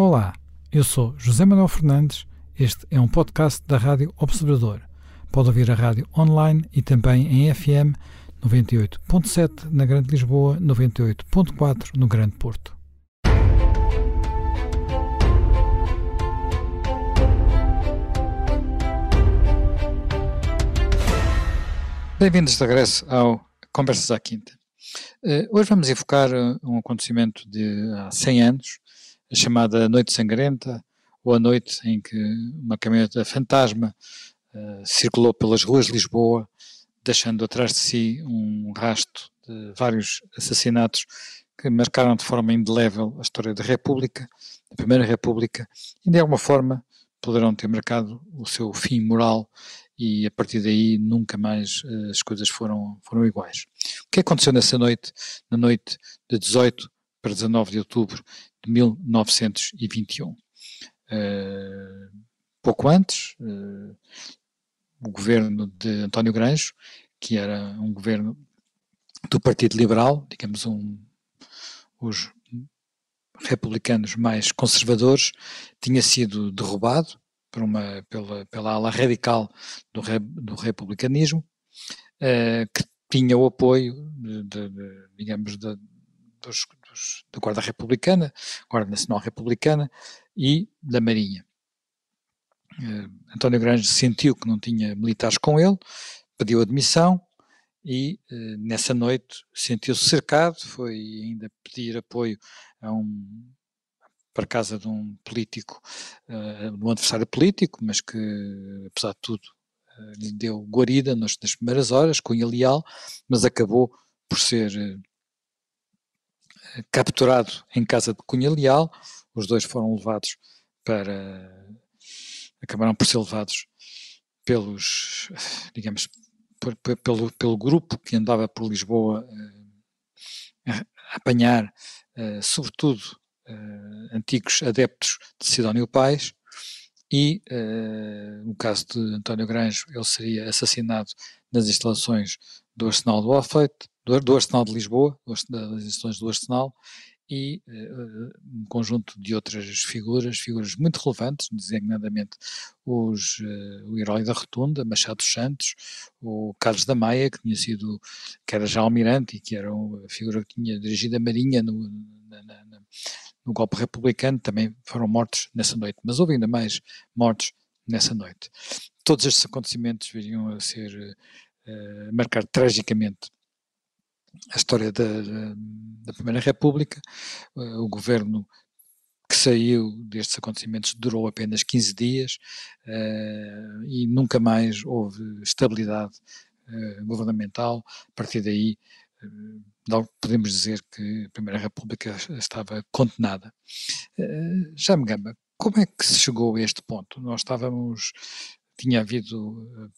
Olá, eu sou José Manuel Fernandes. Este é um podcast da Rádio Observador. Pode ouvir a rádio online e também em FM 98.7 na Grande Lisboa, 98.4 no Grande Porto. Bem-vindos de regresso ao Conversas à Quinta. Uh, hoje vamos evocar um acontecimento de há 100 anos, a chamada Noite Sangrenta, ou a noite em que uma caminhoneta fantasma uh, circulou pelas ruas de Lisboa, deixando atrás de si um rasto de vários assassinatos que marcaram de forma indelével a história da República, da Primeira República, e de alguma forma poderão ter marcado o seu fim moral e a partir daí nunca mais uh, as coisas foram, foram iguais. O que aconteceu nessa noite, na noite de 18 para 19 de outubro de 1921? Uh, pouco antes, uh, o governo de António Granjo, que era um governo do Partido Liberal, digamos um, os republicanos mais conservadores, tinha sido derrubado por uma, pela, pela ala radical do, do republicanismo, uh, que tinha o apoio, de, de, digamos, de, dos, dos, da Guarda Republicana, Guarda Nacional Republicana e da Marinha. Uh, António Grange sentiu que não tinha militares com ele, pediu admissão e uh, nessa noite sentiu-se cercado, foi ainda pedir apoio a um para casa de um político, uh, de um adversário político, mas que, apesar de tudo, lhe deu guarida nas, primeiras horas, Cunha Leal, mas acabou por ser capturado em casa de Cunha Leal. Os dois foram levados para. acabaram por ser levados pelos, digamos, pelo, pelo grupo que andava por Lisboa a apanhar, sobretudo, uh, antigos adeptos de Sidónio Pais, e no caso de António Granjo, ele seria assassinado nas instalações do Arsenal do Alfeite, do, do Arsenal de Lisboa, das instalações do Arsenal, e uh, um conjunto de outras figuras, figuras muito relevantes, designadamente os, uh, o herói da Rotunda, Machado Santos, o Carlos da Maia, que tinha sido, que era já almirante e que era uma figura que tinha dirigido a Marinha no, na, na, no golpe republicano também foram mortos nessa noite, mas houve ainda mais mortos nessa noite. Todos estes acontecimentos viriam a ser, a marcar tragicamente a história da, da Primeira República. Uh, o governo que saiu destes acontecimentos durou apenas 15 dias uh, e nunca mais houve estabilidade uh, governamental. A partir daí, uh, podemos dizer que a Primeira República estava condenada. Uh, já me gamba, como é que se chegou a este ponto? Nós estávamos, tinha havido,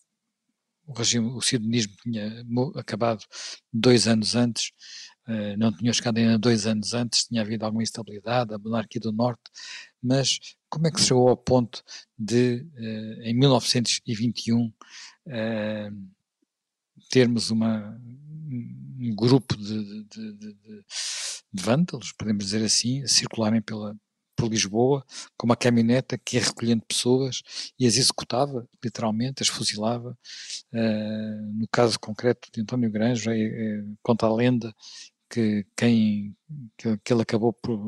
o regime, o sidonismo tinha acabado dois anos antes, uh, não tinha chegado ainda dois anos antes, tinha havido alguma instabilidade, a monarquia do Norte, mas como é que se chegou ao ponto de, em 1921, termos uma, um grupo de, de, de, de, vândalos, podemos dizer assim, circularem pela, por Lisboa com uma caminhoneta que ia recolhendo pessoas e as executava, literalmente, as fuzilava. Uh, no caso concreto de António Granjo, é, é, conta a lenda que quem que, que ele acabou por,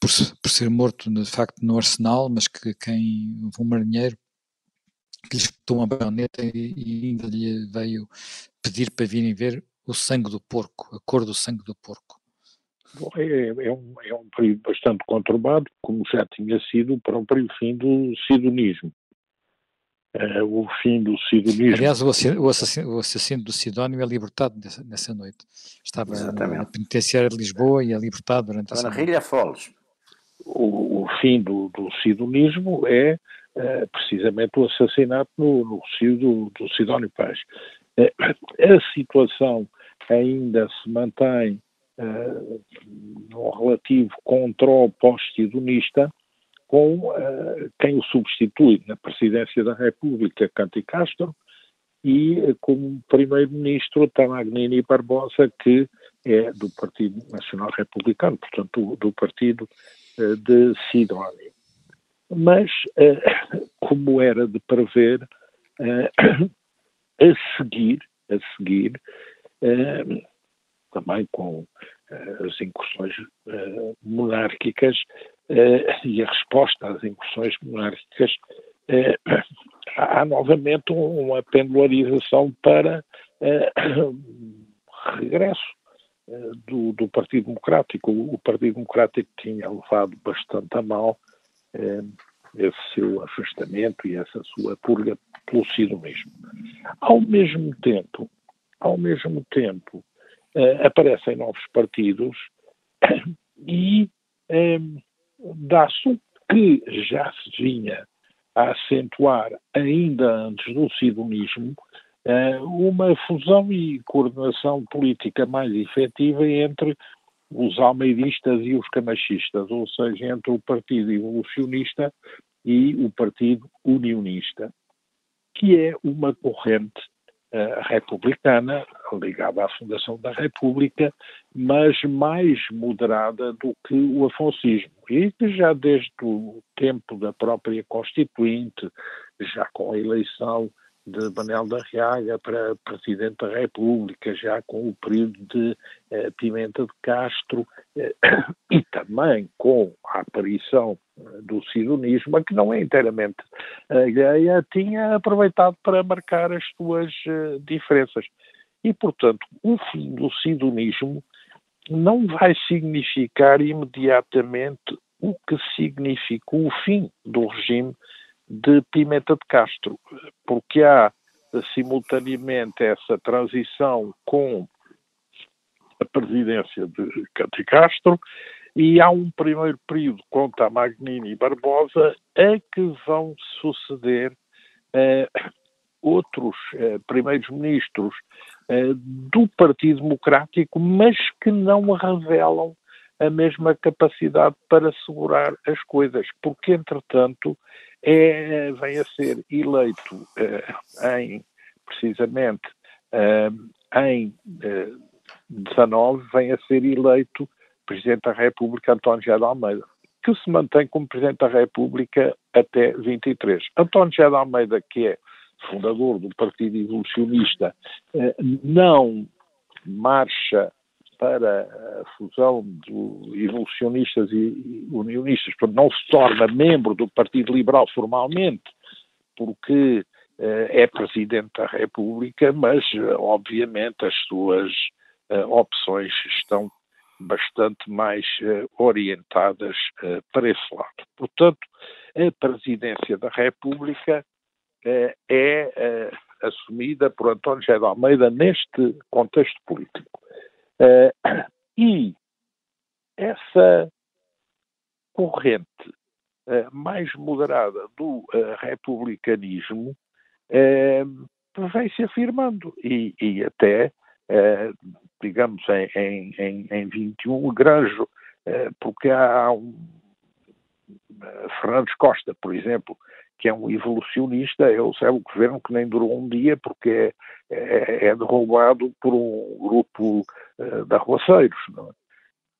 por, por, ser morto de facto no arsenal, mas que quem um marinheiro que lhe espetou uma baioneta e, e ainda lhe veio pedir para virem ver o sangue do porco, a cor do sangue do porco? Bom, é, é, um, é um período bastante conturbado, como já tinha sido o próprio fim do sidonismo. Uh, o fim do sidonismo. Aliás, o assassino, o assassino, do Sidónio é libertado nessa, nessa noite. Estava Exatamente. na penitenciária de Lisboa e é libertado durante a semana. Rilha Foles. O, o, fim do, do sidonismo é uh, precisamente o assassinato no, no Rio do, do Sidónio Paz. Uh, a situação ainda se mantém uh, no relativo controle pós-sidonista com uh, quem o substitui na presidência da República, Canti Castro, e uh, como primeiro-ministro Tamagnini Barbosa, que é do Partido Nacional Republicano, portanto, do, do partido de Sidónio. Mas, como era de prever, a seguir, a seguir, também com as incursões monárquicas e a resposta às incursões monárquicas, há novamente uma pendularização para regresso eh, do, do, Partido Democrático. O Partido Democrático tinha levado bastante a mal eh, esse seu afastamento e essa sua purga pelo sidonismo. Ao mesmo tempo, ao mesmo tempo, eh, aparecem novos partidos e eh, dá-se o que já se vinha a acentuar ainda antes do sidonismo, eh, uma fusão e coordenação política mais efetiva entre os almeidistas e os camachistas, ou seja, entre o Partido Evolucionista e o Partido Unionista, que é uma corrente uh, republicana ligada à fundação da República, mas mais moderada do que o afoncismo. E que já desde o tempo da própria Constituinte, já com a eleição de Manel da Riaga para Presidente da República, já com o período de eh, Pimenta de Castro eh, e também com a aparição eh, do sidonismo, que não é inteiramente alheia, tinha aproveitado para marcar as suas eh, diferenças. E, portanto, o fim do sidonismo não vai significar imediatamente o que significou o fim do regime de Pimenta de Castro, porque há simultaneamente essa transição com a presidência de Cati Castro e há um primeiro período com Tamagnini e Barbosa a que vão suceder eh, outros eh, primeiros ministros eh, do Partido Democrático, mas que não revelam a mesma capacidade para segurar as coisas, porque entretanto é, vem a ser eleito eh, em, precisamente, eh, em eh, 19, vem a ser eleito Presidente da República António José de Almeida, que se mantém como Presidente da República até 23. António José de Almeida, que é fundador do Partido Evolucionista, não marcha para a fusão de evolucionistas e unionistas, portanto, não se torna membro do Partido Liberal formalmente, porque eh, é Presidente da República, mas, eh, obviamente, as suas eh, opções estão bastante mais orientadas para esse lado. Portanto, a Presidência da República é assumida por António José de Almeida neste contexto político. Uh, e essa corrente uh, mais moderada do uh, republicanismo vem se afirmando. E, e até, digamos, em, em, em 21, Granjo, porque há um Fernandes Costa, por exemplo, que é um evolucionista, ele serve o governo que nem durou um dia porque é, é, é derrubado por um grupo uh, de arruaceiros, é?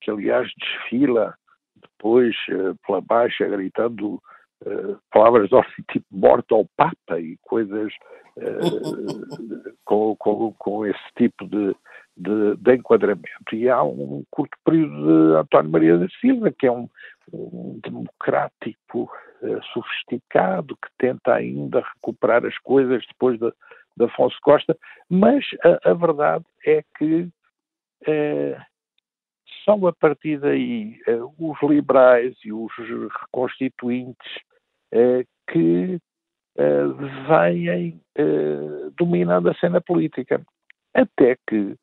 que aliás desfila depois uh, pela baixa gritando uh, palavras de ordem tipo morto ao Papa e coisas com, com, com, esse tipo de, de, de, enquadramento. E há um curto período de António Maria da Silva, que é um, um democrático uh, sofisticado, que tenta ainda recuperar as coisas depois de, de Afonso Costa, mas a, a verdade é que uh, são a partir daí uh, os liberais e os reconstituintes que vêm dominando a cena política. Até que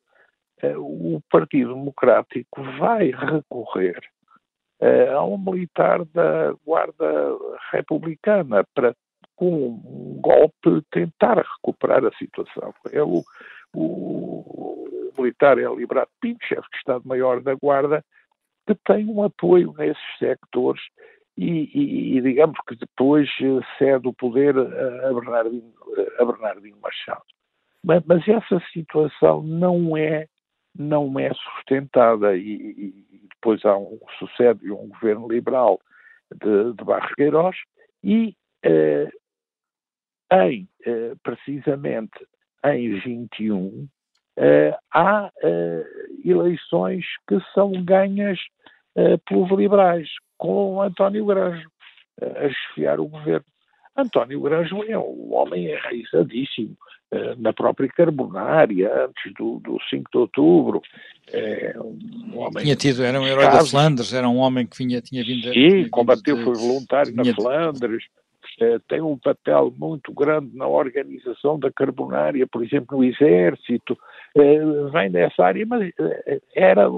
o Partido Democrático vai recorrer uh, a um militar da Guarda Republicana para, com um golpe, tentar recuperar a situação. É o, o, o militar é Librato Pinto, chefe de Estado-Maior da Guarda, que tem um apoio nesses sectores e, e, e, digamos que depois eh, cede o poder a Bernardino, a Machado. Mas, mas, essa situação não é não é sustentada e, e depois há um sucede um governo liberal de, de Barros Queiroz e eh, em, eh, precisamente em 21, eh, há eleições que são ganhas pelos liberais, com António Granjo a esfiar o governo. António Granjo é um homem enraizadíssimo na própria Carbonária, antes do, do 5 de outubro. É um tinha tido, era um herói da Flandres, era um homem que vinha, tinha vindo... Sim, combateu, de, foi voluntário na Flandres, eh, tem um papel muito grande na organização da carbonária, por exemplo, no exército, eh, vem dessa área, mas eh, era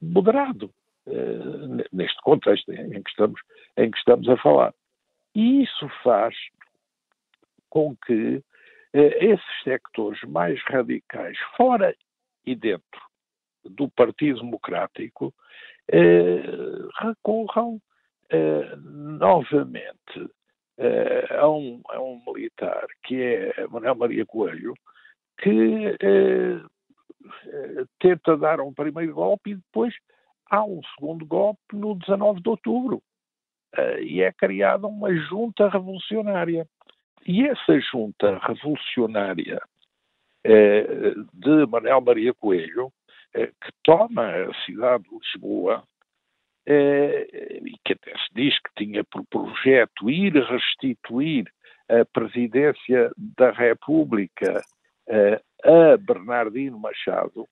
moderado neste contexto em que estamos, em que estamos a falar. E isso faz com que esses sectores mais radicais, fora e dentro do Partido Democrático, recorram novamente uh, a, um, a um militar, que é Manuel Maria Coelho, que uh, tenta dar um primeiro golpe e depois há um segundo golpe no 19 de outubro. Uh, e é criada uma junta revolucionária. E essa junta revolucionária uh, de Manuel Maria Coelho, uh, que toma a cidade de Lisboa, eh, e que até se diz que tinha por projeto ir restituir a presidência da República eh, a Bernardino Machado,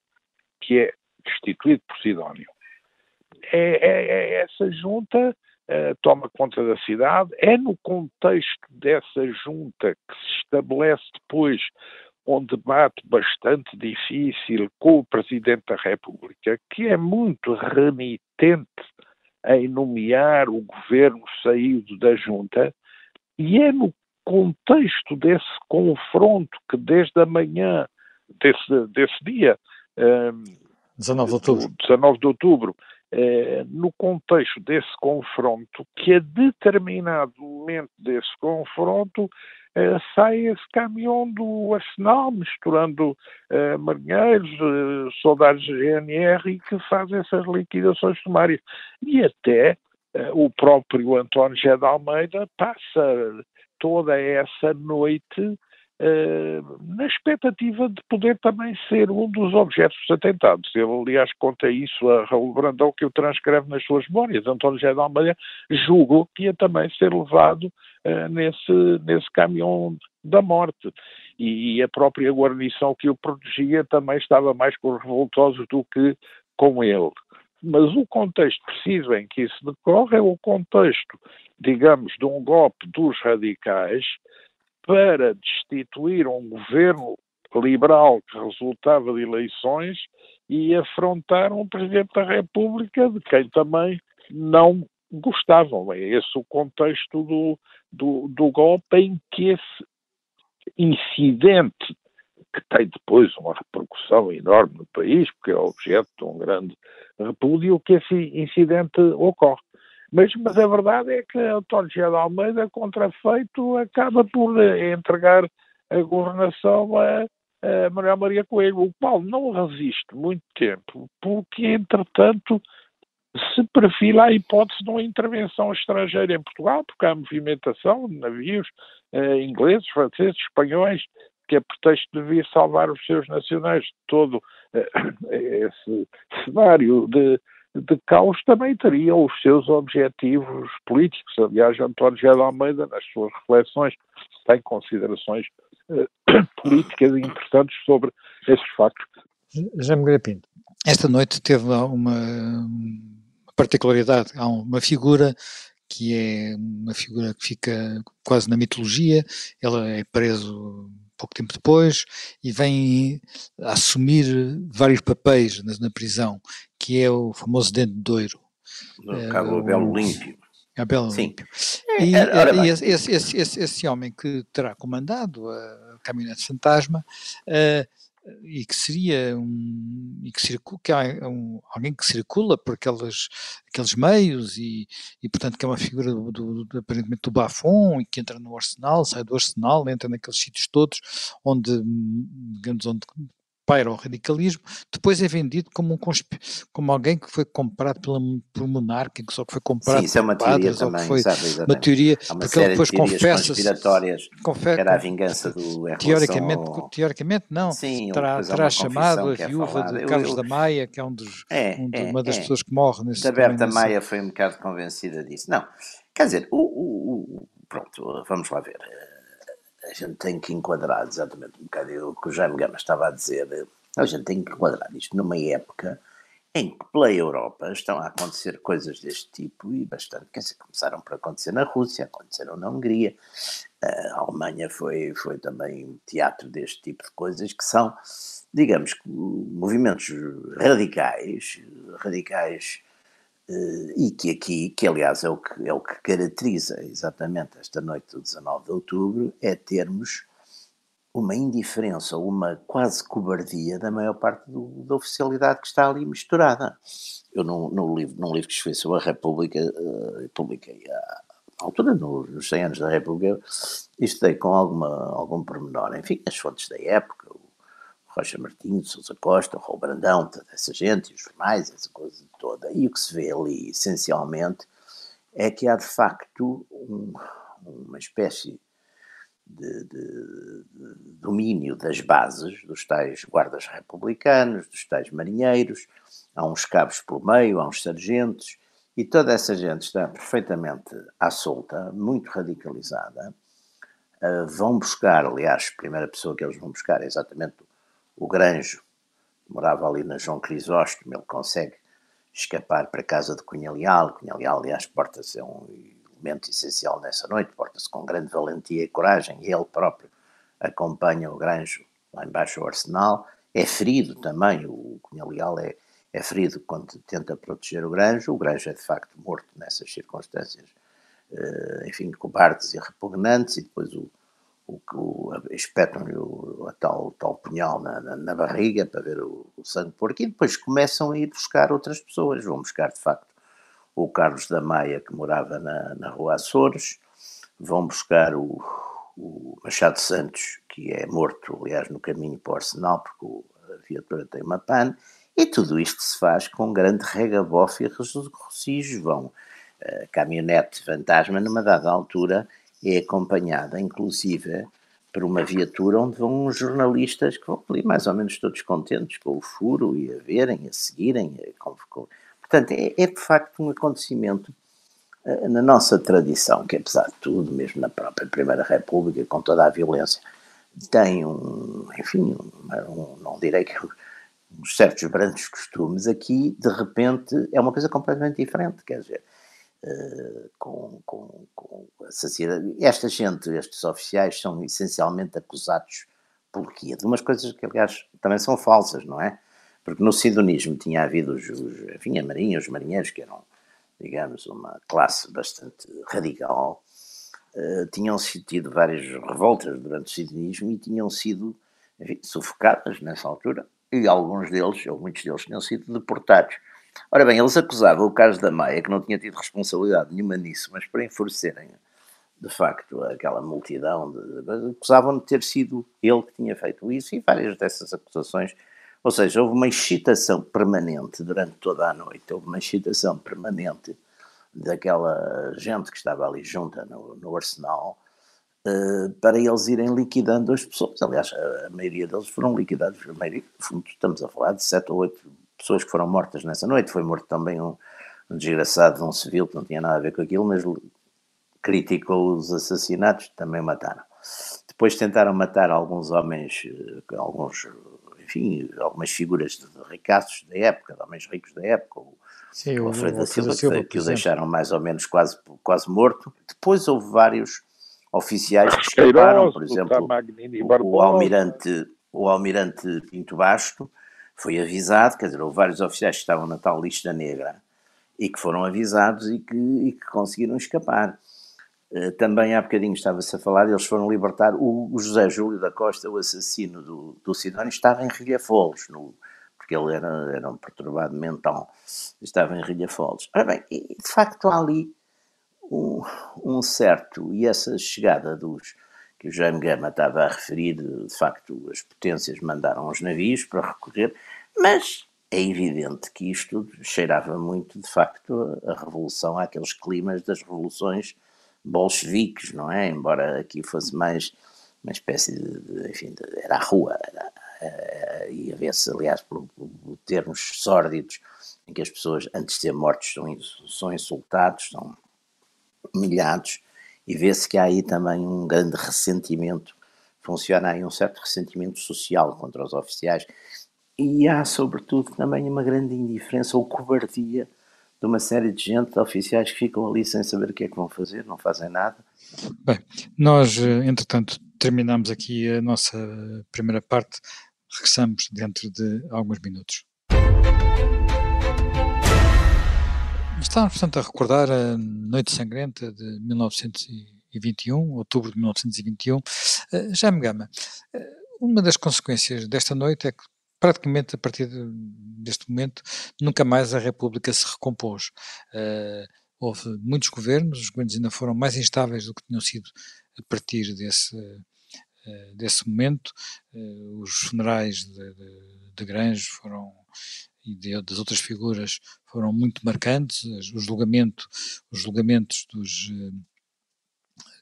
que é destituído por Sidónio. É, é, é essa junta uh, toma conta da cidade, é no contexto dessa junta que se estabelece depois um debate bastante difícil com o Presidente da República, que é muito remitente em nomear o governo saído da junta, e é no contexto desse confronto que desde a manhã desse, desse dia, um, 19 de outubro, 19 de outubro eh, no contexto desse confronto, que a determinado momento desse confronto eh, sai esse caminhão do Arsenal, misturando eh, marinheiros, eh, soldados de GNR, e que faz essas liquidações sumárias. E até eh, o próprio António José de Almeida passa toda essa noite na expectativa de poder também ser um dos objetos dos atentados. Ele, aliás, conta isso a Raul Brandão, que o transcreve nas suas memórias. António José de Almeida julgou que ia também ser levado uh, nesse, nesse caminhão da morte. E, e, a própria guarnição que o protegia também estava mais com os revoltosos do que com ele. Mas o contexto preciso em que isso decorre é o contexto, digamos, de um golpe dos radicais para destituir um governo liberal que resultava de eleições e afrontar um Presidente da República de quem também não gostavam. É esse o contexto do, do, do golpe em que esse incidente, que tem depois uma repercussão enorme no país, porque é objeto de um grande repúdio, que esse incidente ocorre. Mas, mas a verdade é que António José de Almeida, contrafeito, acaba por eh, entregar a governação a, a Manuel Maria Coelho, o qual não resiste muito tempo, porque, entretanto, se perfila a hipótese de uma intervenção estrangeira em Portugal, porque há movimentação de navios eh, ingleses, franceses, espanhóis, que a pretexto de vir salvar os seus nacionais de todo eh, esse cenário de de caos também teria os seus objetivos políticos. Aliás, António José de Almeida, nas suas reflexões, tem considerações uh, políticas importantes sobre esses factos. Já me Pinto, esta noite teve uma particularidade, há uma figura que é uma figura que fica quase na mitologia, ela é preso pouco tempo depois e vem assumir vários papéis na, na prisão, que é o famoso Dente de Doiro. No Cabo uh, Belo Límpio. Belo Límpio. E, e esse, esse, esse, esse, homem que terá comandado a caminhonete fantasma uh, e que seria um, e que, circula, que é um, alguém que circula por aqueles, aqueles meios e, e portanto que é uma figura do, do, do, aparentemente do Bafon e que entra no arsenal, sai do arsenal, entra naqueles sítios todos onde, digamos, onde aspira ao radicalismo, depois é vendido como, um como alguém que foi comprado pela, por um monarca, que só que foi comprado Sim, isso é uma teoria também, foi sabe, uma teoria, Há uma porque ele depois de confessa confessa, era a vingança do teoricamente, ao... teoricamente não, Sim, terá, terá chamado a é viúva de Carlos eu, eu, da Maia, que é um dos, é, um de, é, uma das é. pessoas que morre nesse Da Berta Maia foi um bocado convencida disso. Não, quer dizer, o, o, o pronto, vamos lá ver a gente tem que enquadrar exatamente um bocado o que o Jaime Gama estava a dizer. A gente tem que enquadrar isto numa época em que pela Europa estão a acontecer coisas deste tipo e bastante, quer dizer, começaram por acontecer na Rússia, aconteceram na Hungria, a Alemanha foi, foi também teatro deste tipo de coisas que são, digamos, movimentos radicais, radicais e que aqui, que aliás é o que, é o que caracteriza exatamente esta noite do 19 de outubro, é termos uma indiferença uma quase cobardia da maior parte do, da oficialidade que está ali misturada. Eu, no, livro, num livro que escrevi sobre a República, uh, publiquei à altura, no, nos 100 anos da República, estudei com alguma, algum pormenor, enfim, as fontes da época, Rocha Martins, Sousa Costa, Raul Brandão, toda essa gente, os jornais, essa coisa toda. E o que se vê ali, essencialmente, é que há de facto um, uma espécie de, de, de, domínio das bases, dos tais guardas republicanos, dos tais marinheiros, há uns cabos pelo meio, há uns sargentos, e toda essa gente está perfeitamente à solta, muito radicalizada. Uh, vão buscar, aliás, a primeira pessoa que eles vão buscar é exatamente o Granjo, que morava ali na João Crisóstomo, ele consegue escapar para a casa de Cunha Leal. Cunha Leal, aliás, porta-se é um elemento essencial nessa noite, porta-se com grande valentia e coragem, e ele próprio acompanha o Granjo lá embaixo ao arsenal. É ferido também, o Cunha Leal é, é ferido quando tenta proteger o Granjo. O Granjo é de facto morto nessas circunstâncias, eh, enfim, cobardes e repugnantes, e depois o, o, o, espetam-lhe o, tal, tal punhal na, na, na, barriga para ver o, o sangue porco e depois começam a ir buscar outras pessoas. Vão buscar, de facto, o Carlos da Maia, que morava na, na rua Açores, vão buscar o, o Machado Santos, que é morto, aliás, no caminho para o Arsenal, porque a viatura tem uma pane, e tudo isto se faz com grande regabof e regocijos. Vão a caminhonete fantasma, numa dada altura, é acompanhada, inclusive, por uma viatura onde vão uns jornalistas que vão ali mais ou menos todos contentes com o furo e a verem, a seguirem. A, com, portanto, é, é, de facto um acontecimento uh, na nossa tradição, que apesar de tudo, mesmo na própria Primeira República, com toda a violência, tem um, enfim, um, um, não direi que uns certos brancos costumes, aqui de repente é uma coisa completamente diferente, quer dizer, Uh, com, com, com a sociedade. Esta gente, estes oficiais, são essencialmente acusados por quê? De umas coisas que, aliás, também são falsas, não é? Porque no sidonismo tinha havido os, os, enfim, a marinha, os marinheiros, que eram, digamos, uma classe bastante radical, uh, tinham tido várias revoltas durante o sidonismo e tinham sido enfim, sufocadas nessa altura, e alguns deles, ou muitos deles, tinham sido deportados. Ora bem, eles acusavam o Carlos da Maia, que não tinha tido responsabilidade nenhuma nisso, mas para enfurecerem, de facto, aquela multidão, de, acusavam de ter sido ele que tinha feito isso e várias dessas acusações. Ou seja, houve uma excitação permanente durante toda a noite, houve uma excitação permanente daquela gente que estava ali junta no, no arsenal uh, para eles irem liquidando as pessoas. Aliás, a, a maioria deles foram liquidados. A maioria, estamos a falar de sete ou oito pessoas que foram mortas nessa noite. Foi morto também um, um desgraçado, um civil que não tinha nada a ver com aquilo, mas criticou os assassinatos, também mataram. Depois tentaram matar alguns homens, eh, alguns, enfim, algumas figuras de ricaços da época, de homens ricos da época, o, Sim, o Alfredo da Silva, Silva, que, que o deixaram mais ou menos quase, quase morto. Depois houve vários oficiais que escaparam, por exemplo, o, o, almirante, o almirante Pinto Basto, foi avisado, quer dizer, houve vários oficiais que estavam na tal lista negra e que foram avisados e que, e que conseguiram escapar. Uh, também há bocadinho estava-se a falar, eles foram libertar o, o, José Júlio da Costa, o assassino do, do Sidónio, estava em Rilhafolos, no, porque ele era, era um perturbado mental, estava em Rilhafolos. Ora bem, de facto há ali um, um certo, e essa chegada dos, que o Jaime Gama estava a referir, de facto, as potências mandaram os navios para recorrer, mas é evidente que isto cheirava muito, de facto, a, revolução, àqueles climas das revoluções bolcheviques, não é? Embora aqui fosse mais uma espécie de, enfim, de, era a rua, era, uh, e havia-se, aliás, por, por, termos sórdidos, em que as pessoas, antes de ser mortos, são, são insultados, são humilhados, e vê-se que há aí também um grande ressentimento, funciona aí um certo ressentimento social contra os oficiais, e há, sobretudo, também uma grande indiferença ou cobardia de uma série de gente, de oficiais que ficam ali sem saber o que é que vão fazer, não fazem nada. Bem, nós, eh, entretanto, terminamos aqui a nossa primeira parte, regressamos dentro de alguns minutos. Estávamos, portanto, a recordar a Noite Sangrenta de 1921, outubro de 1921. Uh, Jaime Gama, uh, uma das consequências desta noite é que praticamente a partir de, deste momento nunca mais a República se recompôs. Uh, houve muitos governos, os governos ainda foram mais instáveis do que tinham sido a partir desse, uh, desse momento. Os funerais de, de, de Grange foram e de, das outras figuras foram muito marcantes. Os, julgamento, os julgamentos dos, eh,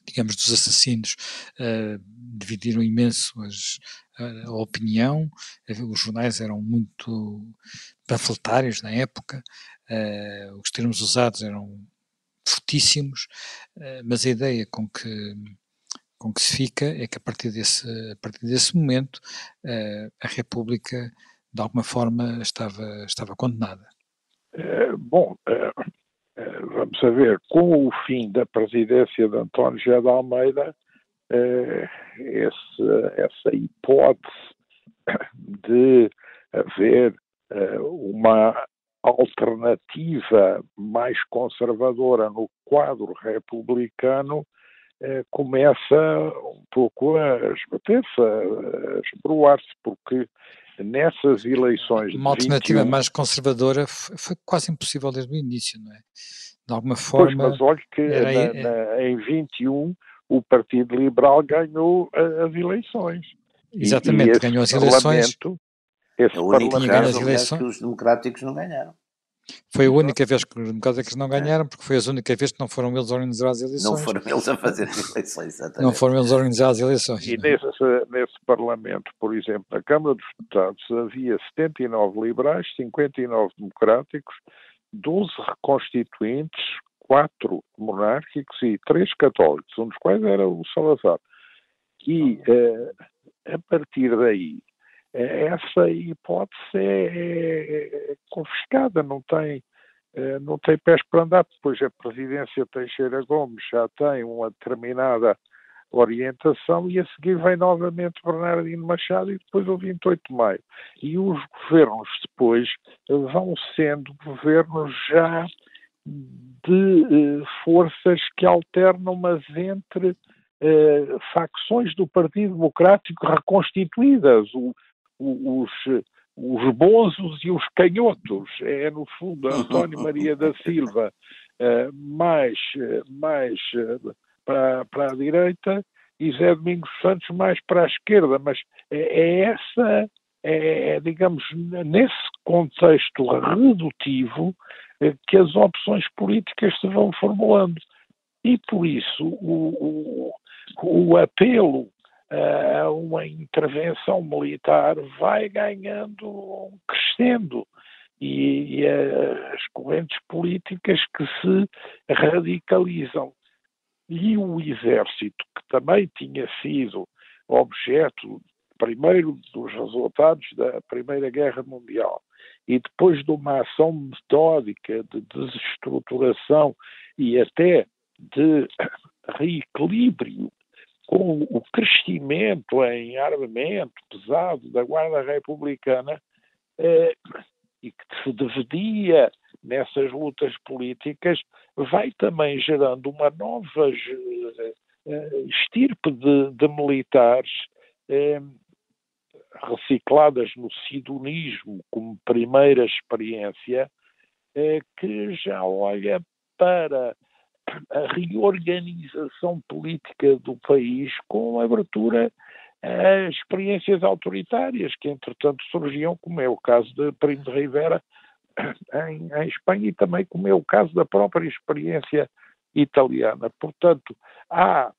digamos, dos assassinos uh, dividiram imenso as, a, a, opinião. Os jornais eram muito panfletários na época. Uh, os termos usados eram fortíssimos, uh, mas a ideia com que com que se fica é que a partir desse, a partir desse momento a República de alguma forma estava, estava condenada. É, bom, é, é, vamos a ver, com o fim da presidência de António José de Almeida, esse, essa hipótese de haver uma alternativa mais conservadora no quadro republicano começa um pouco a esbater-se, a esbroar-se, porque nessas eleições. Uma alternativa 21, mais conservadora foi quase impossível desde o início, não é? De alguma forma. Pois, mas olhe que na, é na, em 21 o Partido Liberal ganhou as eleições. Exatamente, e, ganhou as eleições. Esse vez as eleições... que os democráticos não ganharam. Foi a única vez que os democráticos não ganharam, porque foi a única vez que não foram eles a organizar as eleições. Não foram eles a fazer as eleições, exatamente. Não foram eles a organizar as eleições. E nesse, nesse Parlamento, por exemplo, na Câmara dos Deputados, havia 79 liberais, 59 democráticos, 12 reconstituintes, 4 monárquicos e 3 católicos, um dos quais era o Salazar. E uh, a partir daí, essa hipótese é, é, é confiscada, não tem, é, não tem pés para andar, pois a presidência Teixeira Gomes já tem uma determinada orientação e a seguir vem novamente Bernardino Machado e depois o 28 de maio. E os governos depois vão sendo governos já de eh, forças que alternam, mas entre eh, facções do Partido Democrático reconstituídas. O, os, os bonzos e os canhotos. É, no fundo, António Maria da Silva uh, mais, mais uh, para, para a direita e Zé Domingos Santos mais para a esquerda. Mas é, é essa, é, é, digamos, nesse contexto redutivo uh, que as opções políticas se vão formulando. E por isso o, o, o apelo uh, uma intervenção militar vai ganhando, crescendo. E, e as correntes políticas que se radicalizam. E o exército, que também tinha sido objeto, primeiro, dos resultados da Primeira Guerra Mundial e depois de uma ação metódica de desestruturação e até de reequilíbrio com o crescimento em armamento pesado da Guarda Republicana eh, e que se dividia nessas lutas políticas, vai também gerando uma nova eh, estirpe de, de militares eh, recicladas no sidonismo como primeira experiência, eh, que já olha para a reorganização política do país com abertura a experiências autoritárias que, entretanto, surgiam, como é o caso de Primo de Rivera em, em Espanha e também como é o caso da própria experiência italiana. Portanto, há, a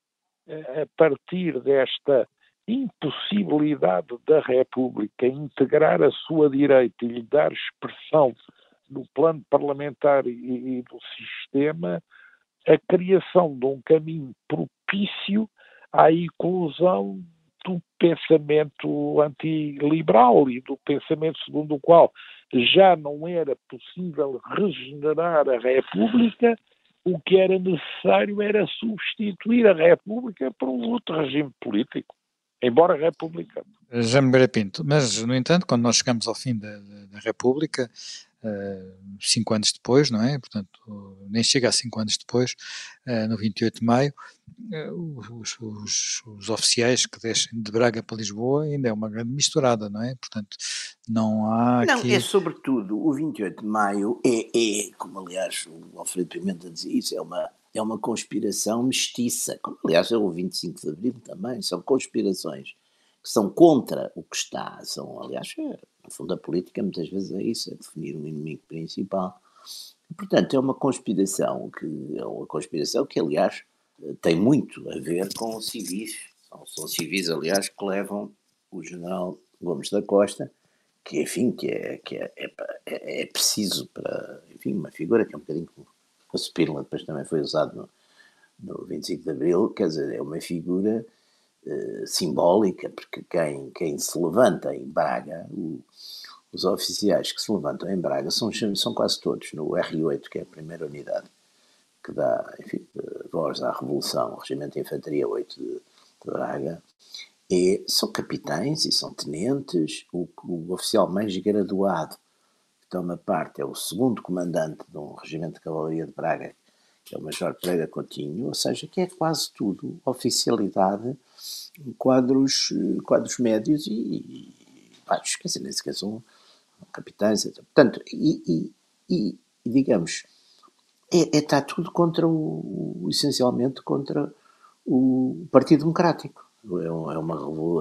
partir desta impossibilidade da República integrar a sua direita e lhe dar expressão no plano parlamentar e, e do sistema, a criação de um caminho propício à inclusão do pensamento antiliberal e do pensamento segundo o qual já não era possível regenerar a República, o que era necessário era substituir a República por um outro regime político, embora republicano. Já me Pinto, mas, no entanto, quando nós chegamos ao fim da, da, República, uh, cinco anos depois, não é? Portanto, nem chega a cinco anos depois, uh, no 28 de maio, uh, os, os, os, oficiais que descem de Braga para Lisboa ainda é uma grande misturada, não é? Portanto, não há. Não, aqui... é sobretudo o 28 de maio, é, é, como aliás o Alfredo Pimenta dizia isso, é uma. É uma conspiração mestiça, como aliás é o 25 de Abril também, são conspirações são contra o que está, são, aliás, é, no fundo a política muitas vezes é isso, é definir um inimigo principal. Portanto, é uma conspiração que é uma conspiração que, aliás, tem muito a ver com civis. São, são civis, aliás, que levam o general Gomes da Costa, que, enfim, que é, que é, é, é, é preciso para, enfim, uma figura que é um bocadinho como o Spirla, depois também foi usado no, no 25 de Abril, quer dizer, é uma figura eh, simbólica, porque quem, quem se levanta em Braga, o, os oficiais que se levantam em Braga são, são quase todos no R8, que é a primeira unidade que dá enfim, voz à Revolução, o Regimento de Infantaria 8 de, de Braga, e são capitães e são tenentes. O, o oficial mais graduado que toma parte é o segundo comandante de um regimento de cavalaria de Braga, é o Major Pereira Coutinho, ou seja, que é quase tudo oficialidade quadros, quadros médios e, baixos, quer dizer, nem sequer são capitães. Etc. Portanto, e, e, e digamos, é, é, está tudo contra o, essencialmente contra o Partido Democrático. É, um, é uma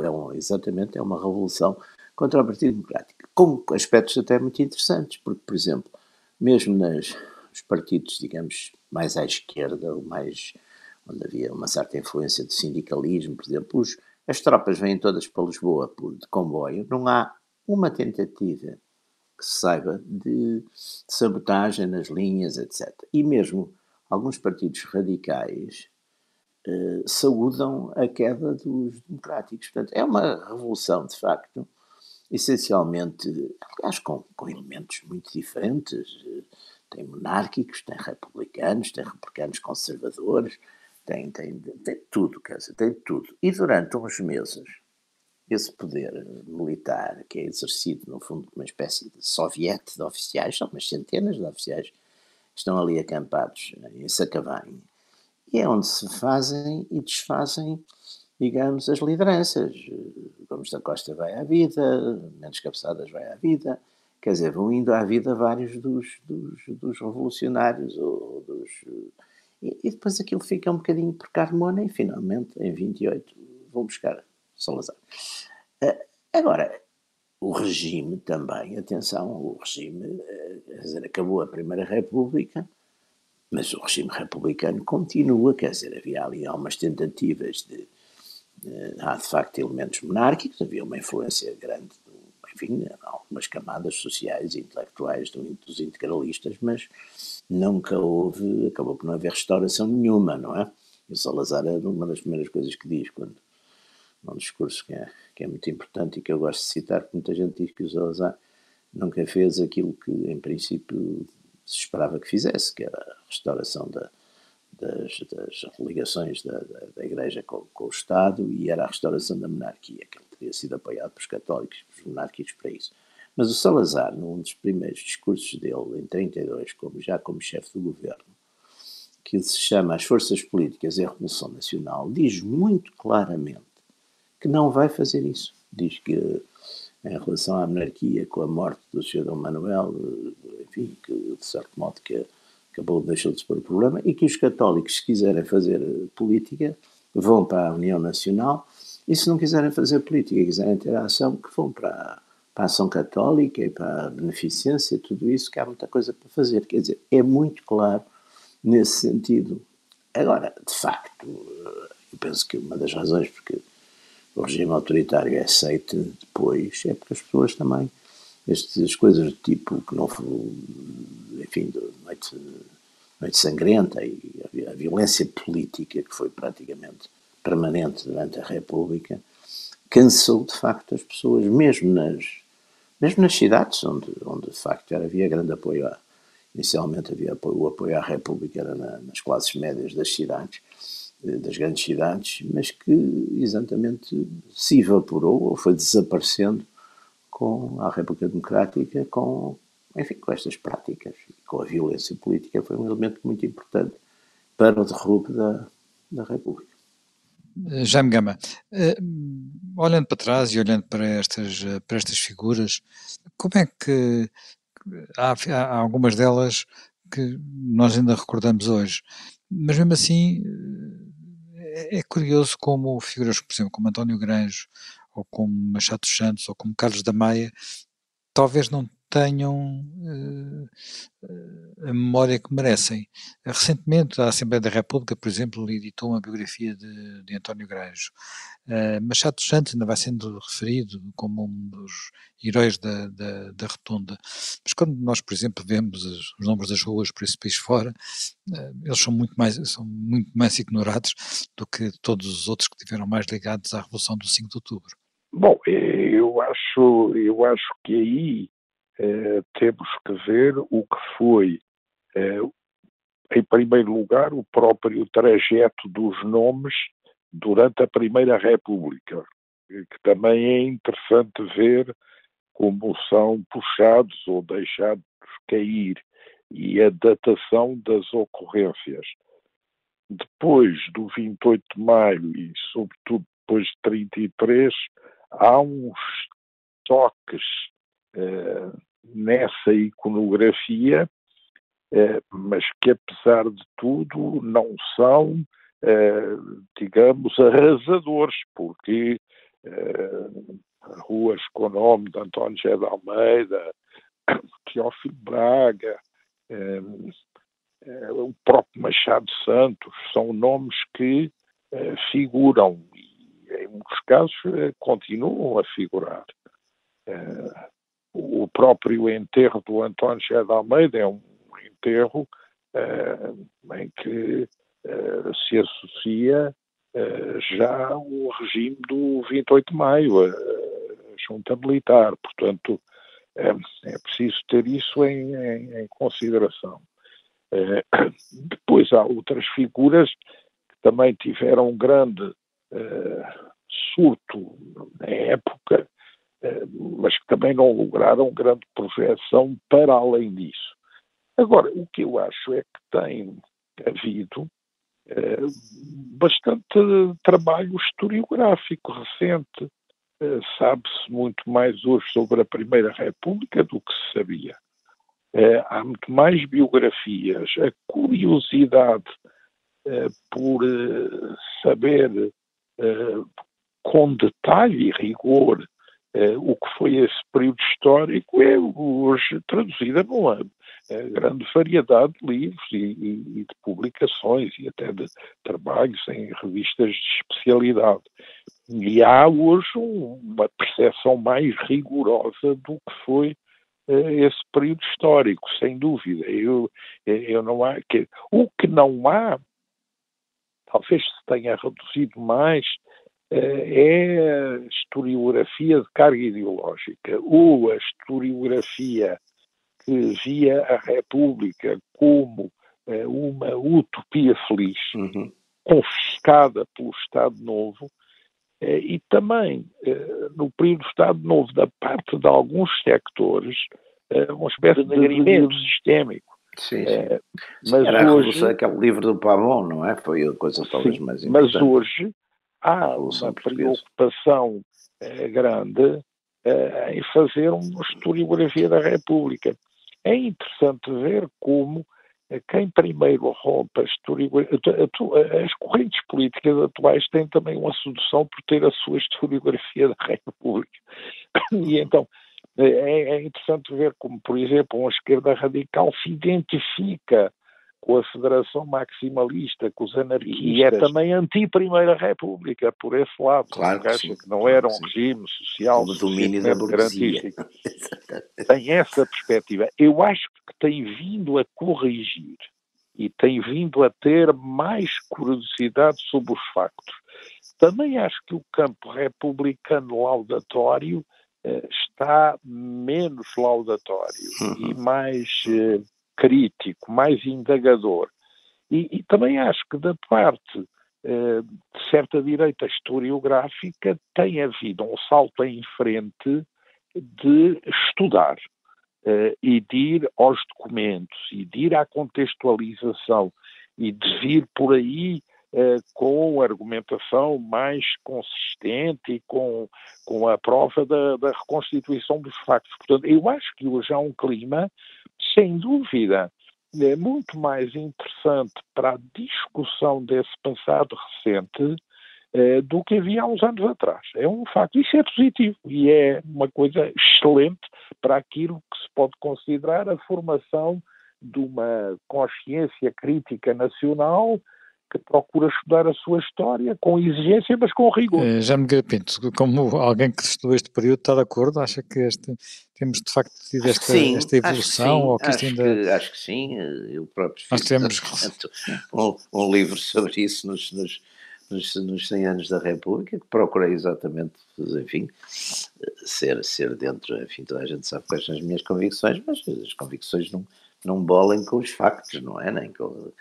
é um, exatamente é uma revolução contra o Partido Democrático, com aspectos até muito interessantes, porque, por exemplo, mesmo nas, nos partidos, digamos, mais à esquerda, ou mais onde havia uma certa influência de sindicalismo, por exemplo, os, as tropas vêm todas para Lisboa por, de comboio, não há uma tentativa que se saiba de, de sabotagem nas linhas, etc. E mesmo alguns partidos radicais eh, saúdam a queda dos democráticos. Portanto, é uma revolução, de facto, essencialmente, aliás, com, com elementos muito diferentes. Tem monárquicos, tem republicanos, tem republicanos conservadores, tem, tem, tem tudo, quer dizer, tem tudo. E durante uns meses, esse poder militar, que é exercido, no fundo, uma espécie de soviete de oficiais, são umas centenas de oficiais estão ali acampados em Sacavém, e é onde se fazem e desfazem, digamos, as lideranças. Gomes da Costa vai à vida, Mendes Cabeçadas vai à vida, quer dizer, vão indo à vida vários dos, dos, dos revolucionários ou dos e, e, depois aquilo fica um bocadinho por Carmona e finalmente, em 28, vão buscar Salazar. Uh, agora, o regime também, atenção, o regime, uh, quer dizer, acabou a Primeira República, mas o regime republicano continua, quer dizer, havia ali algumas tentativas de. Uh, há de facto elementos monárquicos, havia uma influência grande, enfim, algumas camadas sociais e intelectuais dos integralistas, mas nunca houve, acabou por não haver restauração nenhuma, não é? E o Salazar é uma das primeiras coisas que diz, quando, num discurso que é, que é muito importante e que eu gosto de citar, porque muita gente diz que o Salazar nunca fez aquilo que, em princípio, se esperava que fizesse, que era a restauração da, das, das ligações da, da, da Igreja com, com, o Estado e era a restauração da monarquia, que ele teria sido apoiado pelos católicos, pelos monárquicos para isso. Mas o Salazar, num dos primeiros discursos dele, em 32, como, já como chefe do governo, que se chama As Forças Políticas e a Revolução Nacional, diz muito claramente que não vai fazer isso. Diz que, em relação à monarquia, com a morte do Sr. Dom Manuel, enfim, que de certo modo que acabou, deixou de se pôr o problema, e que os católicos, se quiserem fazer política, vão para a União Nacional, e se não quiserem fazer política, quiserem ter ação, que vão para, para a Ação Católica e para a Beneficência, tudo isso, que há muita coisa para fazer. Quer dizer, é muito claro nesse sentido. Agora, de facto, eu penso que uma das razões porque o regime autoritário é aceite depois é porque as pessoas também, estas coisas do tipo que não enfim, noite, noite sangrenta e a, violência política que foi praticamente permanente durante a República, cansou de facto as pessoas, mesmo nas, mesmo nas cidades onde, onde de facto havia grande apoio inicialmente havia apoio, o apoio à República era na, nas classes médias das cidades, eh, das grandes cidades, mas que exatamente se evaporou ou foi desaparecendo com a República Democrática, com, enfim, com estas práticas, com a violência política, foi um elemento muito importante para o derrube da, da República. Eh, Jaime Gama, uh, olhando para trás e olhando para estas, para estas figuras, como é que há, há, algumas delas que nós ainda recordamos hoje, mas mesmo assim é, é curioso como figuras, por exemplo, como António Granjo, ou como Machado Santos, ou como Carlos da Maia, talvez não tenham uh, a memória que merecem. Recentemente, a Assembleia da República, por exemplo, editou uma biografia de, de António Granjo. Uh, Machado Santos ainda vai sendo referido como um dos heróis da, da, da rotunda. Mas quando nós, por exemplo, vemos os, os nomes das ruas por esse país fora, uh, eles são muito, mais, são muito mais ignorados do que todos os outros que estiveram mais ligados à Revolução do 5 de Outubro. Bom, eu acho, eu acho que aí eh, temos que ver o que foi, eh, em primeiro lugar, o próprio trajeto dos nomes durante a Primeira República, que também é interessante ver como são puxados ou deixados cair e a datação das ocorrências. Depois do 28 de maio e, sobretudo, depois de 33, há uns toques eh, nessa iconografia, eh, mas que apesar de tudo não são, eh, digamos, arrasadores, porque eh, ruas com o nome de António José de Almeida, Teófilo Braga, o próprio Machado Santos, são nomes que figuram em muitos casos, continuam a figurar o próprio enterro do António José de Almeida é um enterro uh, em que se associa já o regime do 28 de maio, a, junta militar. Portanto, é preciso ter isso em, em, em consideração. depois há outras figuras que também tiveram um grande surto na época, eh, mas que também não lograram grande projeção para além disso. Agora, o que eu acho é que tem havido eh, bastante trabalho historiográfico recente. Eh, Sabe-se muito mais hoje sobre a Primeira República do que se sabia. há muito mais biografias. A curiosidade por saber com detalhe e rigor eh, o que foi esse período histórico é hoje traduzida numa eh, grande variedade de livros e, e, e, de publicações e até de trabalhos em revistas de especialidade. E há hoje uma percepção mais rigorosa do que foi eh, esse período histórico, sem dúvida. Eu, eu não há, que, o que não há, talvez se tenha reduzido mais, é a historiografia de carga ideológica, ou a historiografia que via a República como eh, uma utopia feliz, uhum. confiscada pelo Estado Novo, eh, e também, eh, no período do Estado Novo, da parte de alguns sectores, uma espécie de denegrimento sistémico. Sim, sim. mas Era hoje, aquele livro do Pavon, não é? Foi a coisa talvez sim, mais importante. Mas hoje há uma preocupação eh, grande eh, em fazer uma historiografia da República. É interessante ver como quem primeiro rompe a as correntes políticas atuais têm também uma sedução por ter a sua historiografia da República. E então é, é interessante ver como, por exemplo, uma esquerda radical se identifica com a Federação Maximalista, com os anarquistas, e é também anti-Primeira República, por esse lado, claro que, sim, que não claro era um sim. regime social, o domínio da burguesia. tem essa perspectiva. Eu acho que tem vindo a corrigir e tem vindo a ter mais curiosidade sobre os factos. Também acho que o campo republicano laudatório está menos laudatório Uhum. e mais eh, crítico, mais indagador. E, e também acho que da parte eh, de certa direita historiográfica tem havido um salto em frente de estudar eh, e de ir aos documentos e de ir à contextualização e de vir por aí eh, com argumentação mais consistente e com, com a prova da, da reconstituição dos factos. Portanto, eu acho que hoje há um clima, sem dúvida, é muito mais interessante para a discussão desse passado recente eh, do que havia há uns anos atrás. É um facto. Isso é positivo e é uma coisa excelente para aquilo que se pode considerar a formação de uma consciência crítica nacional que procura estudar a sua história com exigência, mas com rigor. Eh, Já me Pinto, como alguém que estudou este período, está de acordo? Acha que este, temos de facto tido esta, sim, esta evolução? Acho que, ou que acho, ainda... que, acho que sim, eu próprio Nós temos- portanto, um, um livro sobre isso nos, nos, nos, nos 100 anos da República, que procurei exatamente, enfim, ser, ser dentro, enfim, toda a gente sabe quais são as minhas convicções, mas as convicções não, não bolem com os factos, não é? Nem com,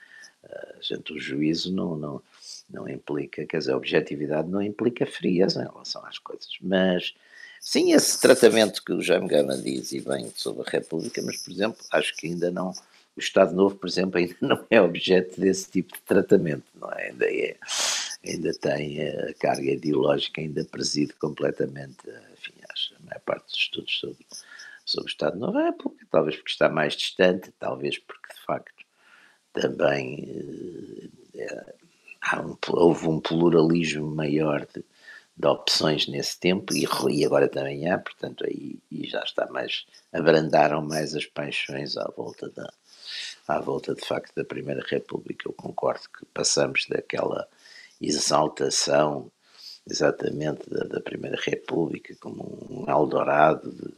gente, o juízo não, não, não implica, quer dizer, a objetividade não implica frieza em relação às coisas, mas sim, esse tratamento que o Jaime Gama diz e bem sobre a República, mas, por exemplo, acho que ainda não, o Estado Novo, por exemplo, ainda não é objeto desse tipo de tratamento, não é? Ainda é, ainda tem a carga ideológica, ainda preside completamente, enfim, acho, a maior parte dos estudos sobre, sobre o Estado Novo é República, talvez porque está mais distante, talvez porque, de facto, também eh, há um, houve um pluralismo maior de, de opções nesse tempo e, e, agora também há, portanto aí já está mais, abrandaram mais as paixões à volta da à volta de facto da Primeira República, eu concordo que passamos daquela exaltação exatamente da, da Primeira República como um Eldorado de,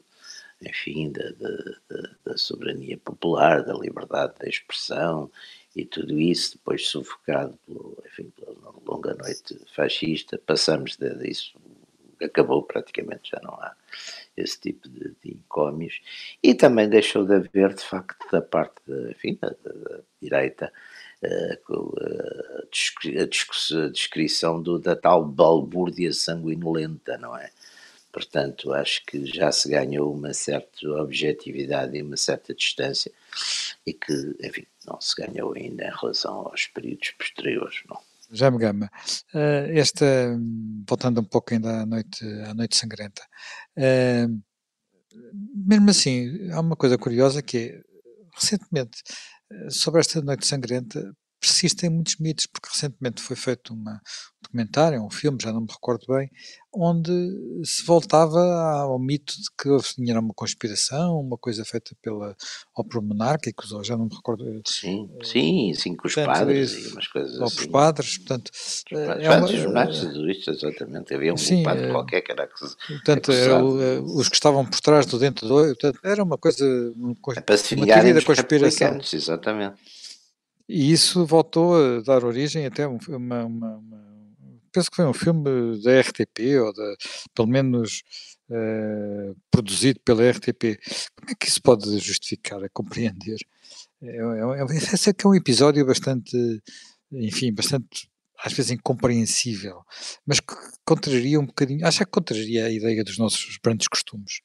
enfim, da, da, da, soberania popular, da liberdade da expressão e tudo isso, depois sufocado pelo, enfim, pela longa noite fascista, passamos disso, acabou praticamente, já não há esse tipo de, de e também deixou de haver, de facto, da parte da, enfim, da, da direita, a, a, descrição do, da tal balbúrdia sanguinolenta, não é? Portanto, acho que já se ganhou uma certa objetividade e uma certa distância e que, enfim, não se ganhou ainda em relação aos períodos posteriores, não. Já me gama. Esta, voltando um pouco ainda à noite, à noite sangrenta, mesmo assim, há uma coisa curiosa que é, recentemente, sobre esta noite sangrenta, persistem muitos mitos, porque recentemente foi feito uma, um documentário, um filme, já não me recordo bem, onde se voltava ao mito de que tinha uma conspiração, uma coisa feita pela ópera monárquicos, ou já não me recordo. Sim, sim, sim, com os portanto, padres isso, e umas coisas ou assim. os padres, portanto... Os padres, é uma, os tudo isto, exatamente. Havia um sim, padre é, qualquer que era Portanto, era os que estavam por trás do dentro do olho, portanto, era uma coisa... Uma, uma teoria da conspiração. Exatamente. E isso voltou a dar origem até uma, uma, uma, penso que foi um filme da RTP, ou da, pelo menos uh, produzido pela RTP. Como é que isso pode justificar, a compreender? É, é, é, é que é um episódio bastante, enfim, bastante, às vezes incompreensível, mas que contraria um bocadinho, acha que contraria a ideia dos nossos grandes costumes?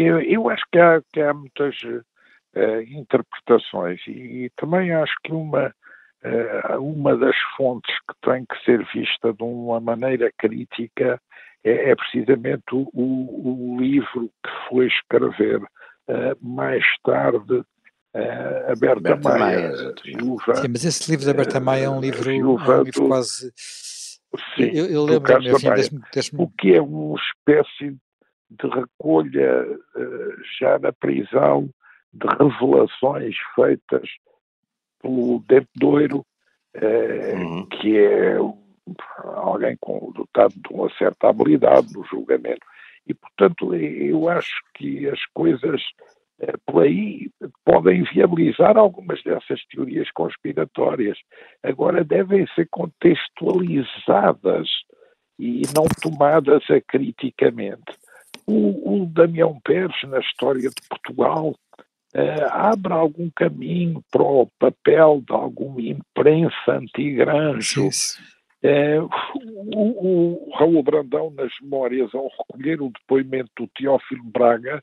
Eu, eu acho que há, que há muitas Uh, interpretações e, e, também acho que uma uh, uma das fontes que tem que ser vista de uma maneira crítica é, é precisamente o, o, o, livro que foi escrever uh, mais tarde uh, a Berta, Berta Maia, viúva. Sim, mas esse livro da Berta Maia é um livro, é um livro do, quase. Sim, eu, eu lembro-me, deixe-me. Deixe o que é uma espécie de recolha uh, já na prisão de revelações feitas pelo Dente Doiro, uh, uhum. que é alguém com, dotado de uma certa habilidade no julgamento. E, portanto, eu acho que as coisas eh, por aí podem viabilizar algumas dessas teorias conspiratórias. Agora, devem ser contextualizadas e não tomadas acriticamente. O, o Damião Pérez, na história de Portugal, uh, abre algum caminho para o papel de alguma imprensa antigranjo. Uh, o, o Raul Brandão, nas memórias, ao recolher o depoimento do Teófilo Braga,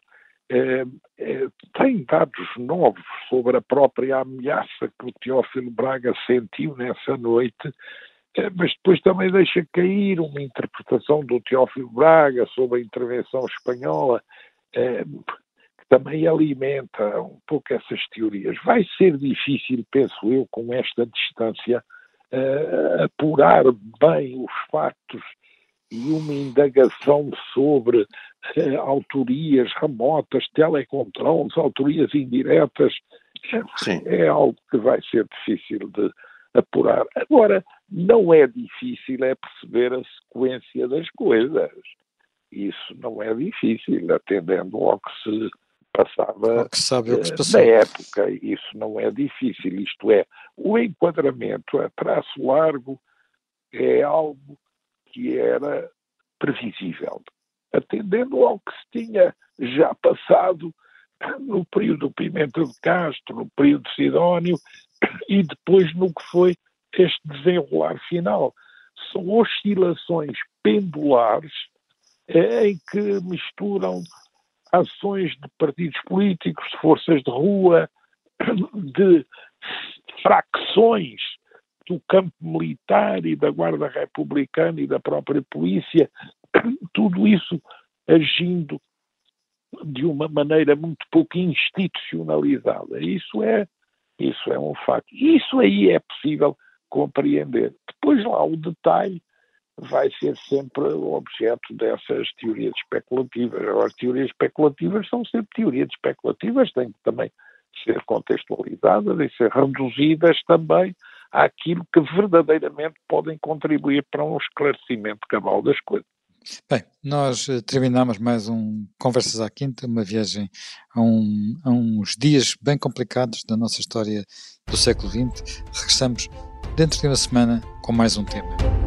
é, é, tem dados novos sobre a própria ameaça que o Teófilo Braga sentiu nessa noite, é, mas depois também deixa cair uma interpretação do Teófilo Braga sobre a intervenção espanhola, é, também alimenta um pouco essas teorias. Vai ser difícil, penso eu, com esta distância, é, apurar bem os factos e uma indagação sobre eh, autorias remotas, telecontroles, autorias indiretas, Sim. é algo que vai ser difícil de apurar. Agora, não é difícil é perceber a sequência das coisas. Isso não é difícil, atendendo ao que se passava que sabe o que se eh, na época. Isso não é difícil. Isto é, o enquadramento a traço largo é algo que era previsível, atendendo ao que se tinha já passado no período do Pimenta de Castro, no período Sidónio e depois no que foi este desenrolar final. São oscilações pendulares eh, em que misturam ações de partidos políticos, de forças de rua, de fracções do campo militar e da Guarda Republicana e da própria polícia, tudo isso agindo de uma maneira muito pouco institucionalizada. Isso é, isso é um facto. Isso aí é possível compreender. Depois lá o detalhe vai ser sempre objeto dessas teorias especulativas. As teorias especulativas são sempre teorias especulativas, têm que também ser contextualizadas e ser reduzidas também àquilo que verdadeiramente podem contribuir para um esclarecimento cabal das coisas. Bem, nós eh, terminamos mais um Conversas à Quinta, uma viagem a, um, a uns dias bem complicados da nossa história do século XX. Regressamos dentro de uma semana com mais um tema.